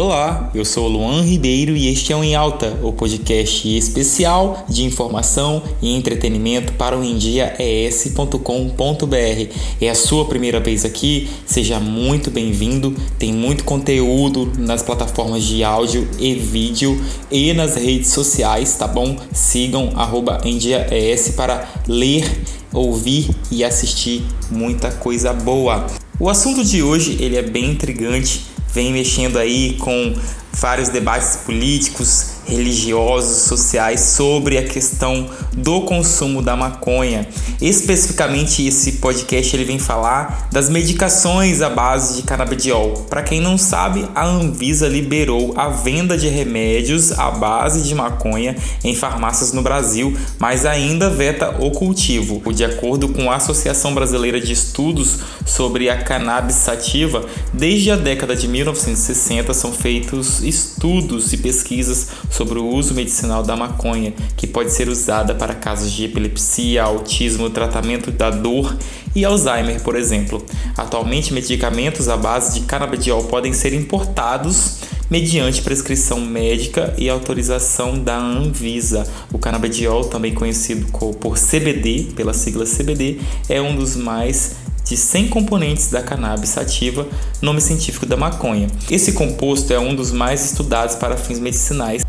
Olá, eu sou Luan Ribeiro e este é o Em Alta, o podcast especial de informação e entretenimento para o endiaes.com.br. É a sua primeira vez aqui? Seja muito bem-vindo. Tem muito conteúdo nas plataformas de áudio e vídeo e nas redes sociais, tá bom? Sigam @endiaes para ler, ouvir e assistir muita coisa boa. O assunto de hoje ele é bem intrigante vem mexendo aí com vários debates políticos religiosos, sociais sobre a questão do consumo da maconha. Especificamente esse podcast ele vem falar das medicações à base de canabidiol. Para quem não sabe, a Anvisa liberou a venda de remédios à base de maconha em farmácias no Brasil, mas ainda veta o cultivo. De acordo com a Associação Brasileira de Estudos sobre a Cannabis Sativa, desde a década de 1960 são feitos estudos e pesquisas sobre o uso medicinal da maconha, que pode ser usada para casos de epilepsia, autismo, tratamento da dor e Alzheimer, por exemplo. Atualmente, medicamentos à base de canabidiol podem ser importados mediante prescrição médica e autorização da Anvisa. O canabidiol, também conhecido por CBD, pela sigla CBD, é um dos mais de 100 componentes da cannabis sativa, nome científico da maconha. Esse composto é um dos mais estudados para fins medicinais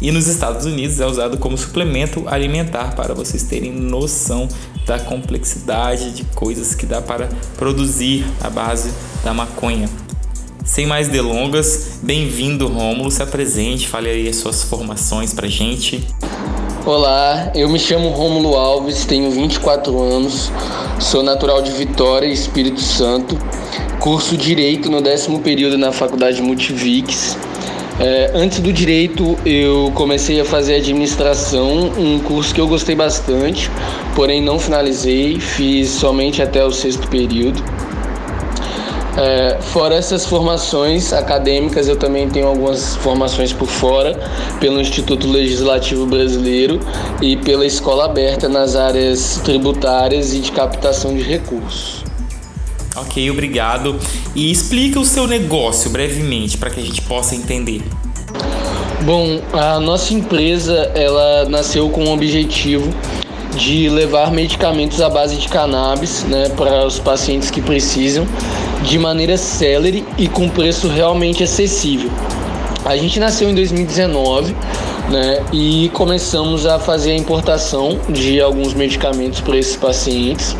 e nos Estados Unidos é usado como suplemento alimentar para vocês terem noção da complexidade de coisas que dá para produzir a base da maconha. Sem mais delongas, bem-vindo Rômulo, se apresente, fale aí as suas formações pra gente. Olá, eu me chamo Rômulo Alves, tenho 24 anos, sou natural de Vitória, Espírito Santo, curso Direito no décimo período na Faculdade Multivix. É, antes do Direito, eu comecei a fazer Administração, um curso que eu gostei bastante, porém não finalizei, fiz somente até o sexto período. É, fora essas formações acadêmicas, eu também tenho algumas formações por fora, pelo Instituto Legislativo Brasileiro e pela Escola Aberta nas áreas tributárias e de captação de recursos. Ok, obrigado. E explica o seu negócio brevemente para que a gente possa entender. Bom, a nossa empresa ela nasceu com o objetivo de levar medicamentos à base de cannabis né, para os pacientes que precisam de maneira célere e com preço realmente acessível. A gente nasceu em 2019 né, e começamos a fazer a importação de alguns medicamentos para esses pacientes.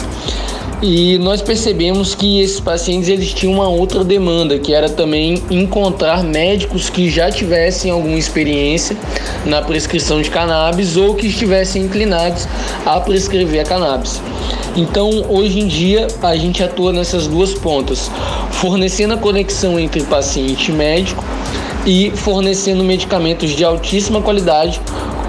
E nós percebemos que esses pacientes eles tinham uma outra demanda, que era também encontrar médicos que já tivessem alguma experiência na prescrição de cannabis ou que estivessem inclinados a prescrever a cannabis. Então, hoje em dia, a gente atua nessas duas pontas, fornecendo a conexão entre paciente e médico e fornecendo medicamentos de altíssima qualidade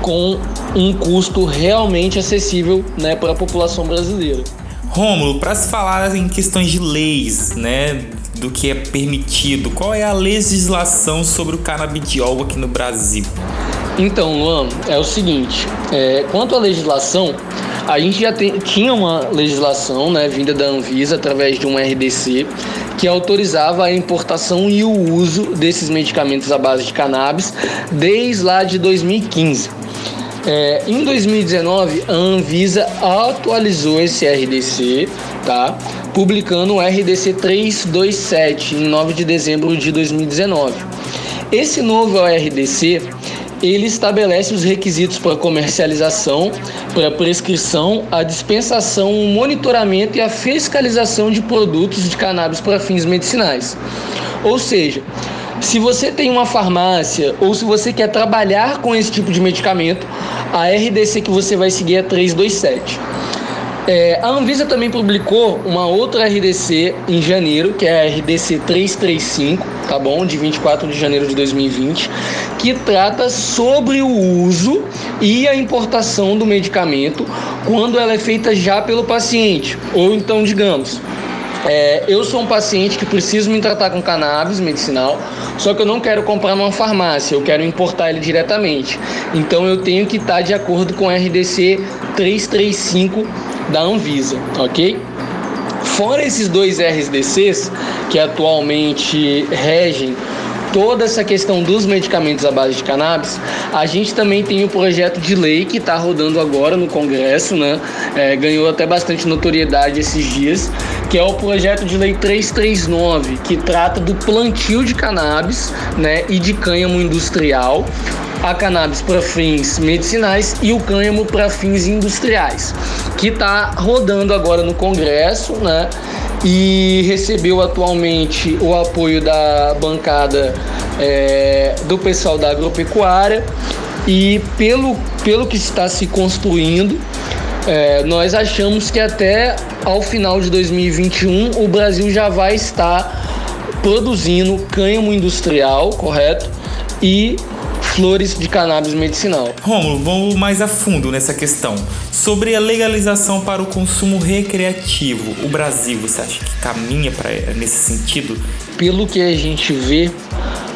com um custo realmente acessível né, para a população brasileira. Rômulo, para se falar em questões de leis, né, do que é permitido, qual é a legislação sobre o canabidiol aqui no Brasil? Então, Luan, é o seguinte: é, quanto à legislação, a gente já tem, tinha uma legislação né, vinda da Anvisa através de um RDC que autorizava a importação e o uso desses medicamentos à base de cannabis desde lá de 2015. É, em 2019, a Anvisa atualizou esse RDC, tá? Publicando o RDC 327 em 9 de dezembro de 2019. Esse novo RDC ele estabelece os requisitos para comercialização, para prescrição, a dispensação, o monitoramento e a fiscalização de produtos de cannabis para fins medicinais. Ou seja, se você tem uma farmácia ou se você quer trabalhar com esse tipo de medicamento, a RDC que você vai seguir é 327. É, a Anvisa também publicou uma outra RDC em janeiro, que é a RDC 335, tá bom? De 24 de janeiro de 2020, que trata sobre o uso e a importação do medicamento quando ela é feita já pelo paciente. Ou então, digamos, é, eu sou um paciente que preciso me tratar com cannabis medicinal, só que eu não quero comprar numa farmácia, eu quero importar ele diretamente. Então eu tenho que estar de acordo com o RDC 335 da Anvisa, ok? Fora esses dois RDCs que atualmente regem toda essa questão dos medicamentos à base de cannabis, a gente também tem o projeto de lei que está rodando agora no Congresso, né? É, ganhou até bastante notoriedade esses dias, que é o projeto de lei 339, que trata do plantio de cannabis né, e de cânhamo industrial a cannabis para fins medicinais e o cânhamo para fins industriais, que está rodando agora no Congresso, né? E recebeu atualmente o apoio da bancada é, do pessoal da agropecuária e pelo, pelo que está se construindo, é, nós achamos que até ao final de 2021 o Brasil já vai estar produzindo cânhamo industrial, correto? E flores de cannabis medicinal. Romulo, vamos mais a fundo nessa questão. Sobre a legalização para o consumo recreativo, o Brasil, você acha que caminha para nesse sentido? Pelo que a gente vê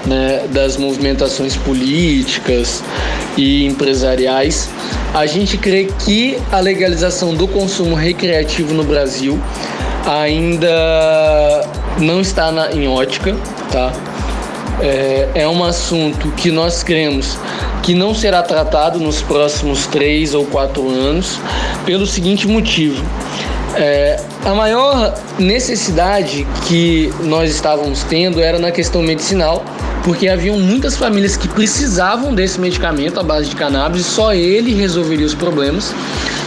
né, das movimentações políticas e empresariais, a gente crê que a legalização do consumo recreativo no Brasil ainda não está na, em ótica, tá? É, é um assunto que nós cremos que não será tratado nos próximos três ou quatro anos, pelo seguinte motivo. É, a maior necessidade que nós estávamos tendo era na questão medicinal, porque haviam muitas famílias que precisavam desse medicamento à base de cannabis e só ele resolveria os problemas,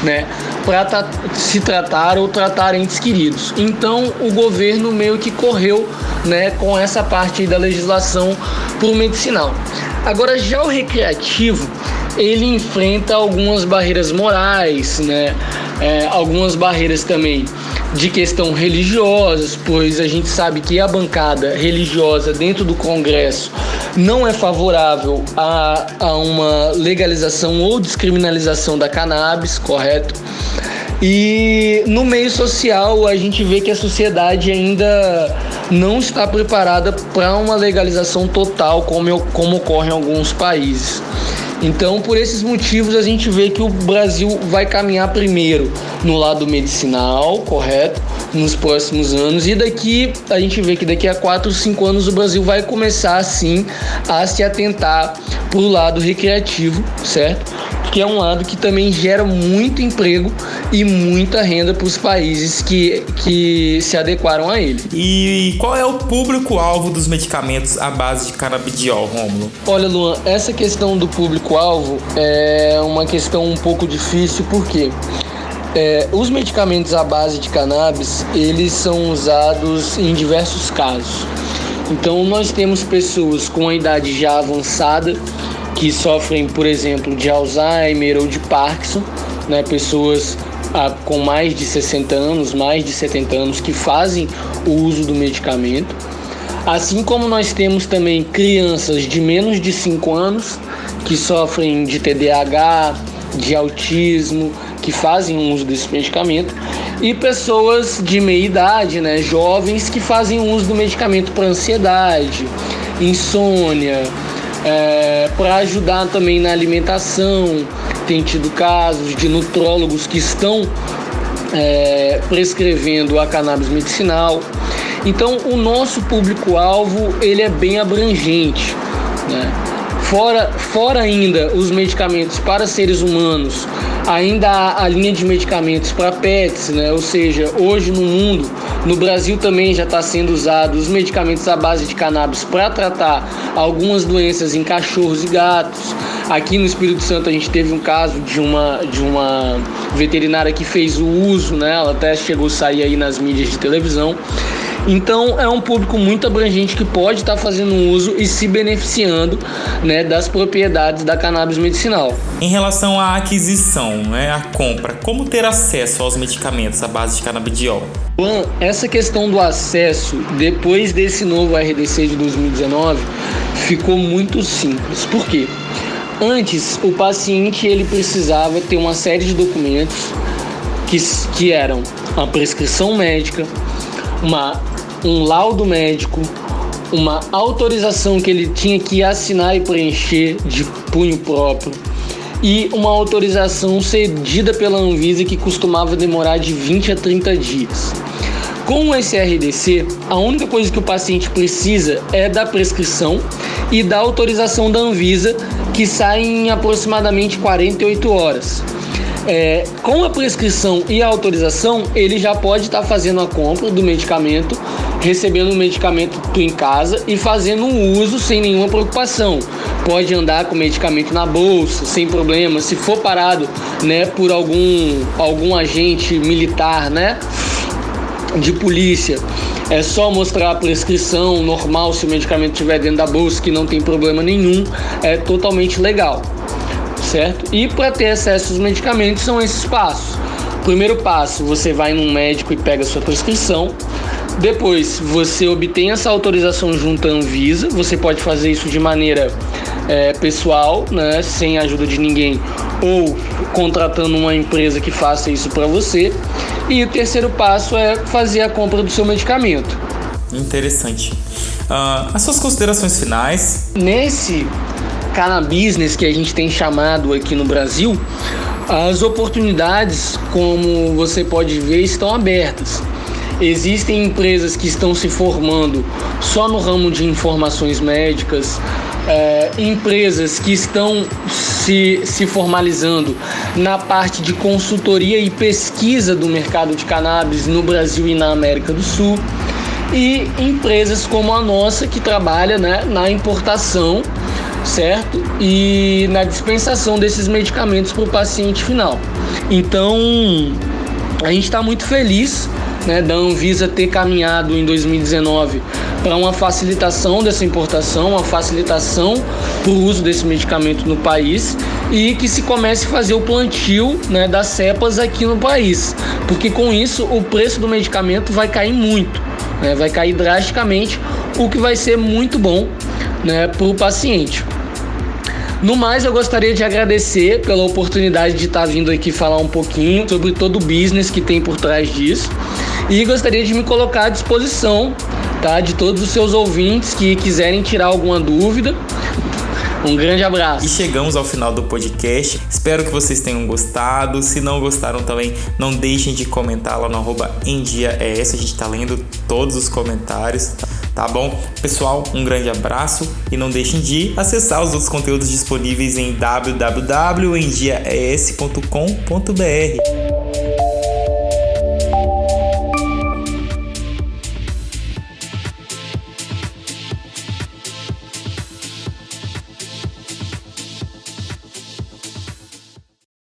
né, para se tratar ou tratar entes queridos. Então o governo meio que correu, né, com essa parte da legislação para o medicinal. Agora já o recreativo ele enfrenta algumas barreiras morais, né? É, algumas barreiras também de questão religiosas, pois a gente sabe que a bancada religiosa dentro do Congresso não é favorável a, a uma legalização ou descriminalização da cannabis, correto? E no meio social a gente vê que a sociedade ainda não está preparada para uma legalização total como, como ocorre em alguns países. Então, por esses motivos, a gente vê que o Brasil vai caminhar primeiro no lado medicinal, correto? Nos próximos anos. E daqui, a gente vê que daqui a 4, 5 anos o Brasil vai começar, sim, a se atentar para o lado recreativo, certo? Que é um lado que também gera muito emprego e muita renda para os países que, que se adequaram a ele. E qual é o público-alvo dos medicamentos à base de canabidiol, Rômulo? Olha, Luan, essa questão do público-alvo é uma questão um pouco difícil, porque é, os medicamentos à base de cannabis, eles são usados em diversos casos. Então, nós temos pessoas com a idade já avançada que sofrem, por exemplo, de Alzheimer ou de Parkinson, né? pessoas com mais de 60 anos, mais de 70 anos, que fazem o uso do medicamento. Assim como nós temos também crianças de menos de 5 anos que sofrem de TDAH, de autismo, que fazem uso desse medicamento, e pessoas de meia idade, né, jovens que fazem uso do medicamento para ansiedade, insônia, é, para ajudar também na alimentação, tem tido casos de nutrólogos que estão é, prescrevendo a cannabis medicinal. Então, o nosso público-alvo ele é bem abrangente. Né? Fora, fora ainda os medicamentos para seres humanos, ainda há a linha de medicamentos para pets, né? ou seja, hoje no mundo, no Brasil também já está sendo usado os medicamentos à base de cannabis para tratar algumas doenças em cachorros e gatos. Aqui no Espírito Santo a gente teve um caso de uma, de uma veterinária que fez o uso, né? Ela até chegou a sair aí nas mídias de televisão. Então é um público muito abrangente que pode estar fazendo uso e se beneficiando né, das propriedades da cannabis medicinal. Em relação à aquisição, né, à compra, como ter acesso aos medicamentos à base de canabidiol? Bom, essa questão do acesso, depois desse novo RDC de 2019, ficou muito simples. Por quê? Antes, o paciente ele precisava ter uma série de documentos que, que eram a prescrição médica, uma, um laudo médico, uma autorização que ele tinha que assinar e preencher de punho próprio e uma autorização cedida pela Anvisa que costumava demorar de 20 a 30 dias. Com o SRDC, a única coisa que o paciente precisa é da prescrição e da autorização da Anvisa, que sai em aproximadamente 48 horas. É, com a prescrição e a autorização, ele já pode estar tá fazendo a compra do medicamento, recebendo o medicamento em casa e fazendo um uso sem nenhuma preocupação. Pode andar com medicamento na bolsa, sem problema. Se for parado né, por algum, algum agente militar, né? de polícia, é só mostrar a prescrição normal se o medicamento estiver dentro da bolsa, que não tem problema nenhum, é totalmente legal certo? E para ter acesso aos medicamentos são esses passos. Primeiro passo, você vai num médico e pega sua prescrição. Depois, você obtém essa autorização junto à Anvisa. Você pode fazer isso de maneira é, pessoal, né, sem a ajuda de ninguém, ou contratando uma empresa que faça isso para você. E o terceiro passo é fazer a compra do seu medicamento. Interessante. Uh, as suas considerações finais? Nesse cannabis que a gente tem chamado aqui no Brasil, as oportunidades, como você pode ver, estão abertas. Existem empresas que estão se formando só no ramo de informações médicas, é, empresas que estão se, se formalizando na parte de consultoria e pesquisa do mercado de cannabis no Brasil e na América do Sul, e empresas como a nossa que trabalha né, na importação certo? E na dispensação desses medicamentos para o paciente final. Então, a gente está muito feliz né, da Anvisa ter caminhado em 2019 para uma facilitação dessa importação, uma facilitação para o uso desse medicamento no país e que se comece a fazer o plantio né, das cepas aqui no país, porque com isso o preço do medicamento vai cair muito, né, vai cair drasticamente, o que vai ser muito bom né, para o paciente. No mais, eu gostaria de agradecer pela oportunidade de estar vindo aqui falar um pouquinho sobre todo o business que tem por trás disso. E gostaria de me colocar à disposição tá, de todos os seus ouvintes que quiserem tirar alguma dúvida. Um grande abraço. E chegamos ao final do podcast. Espero que vocês tenham gostado. Se não gostaram também, não deixem de comentar lá no arroba em dia é essa. A gente está lendo todos os comentários. Tá? Bom? Pessoal, um grande abraço e não deixem de acessar os outros conteúdos disponíveis em www.endiaes.com.br.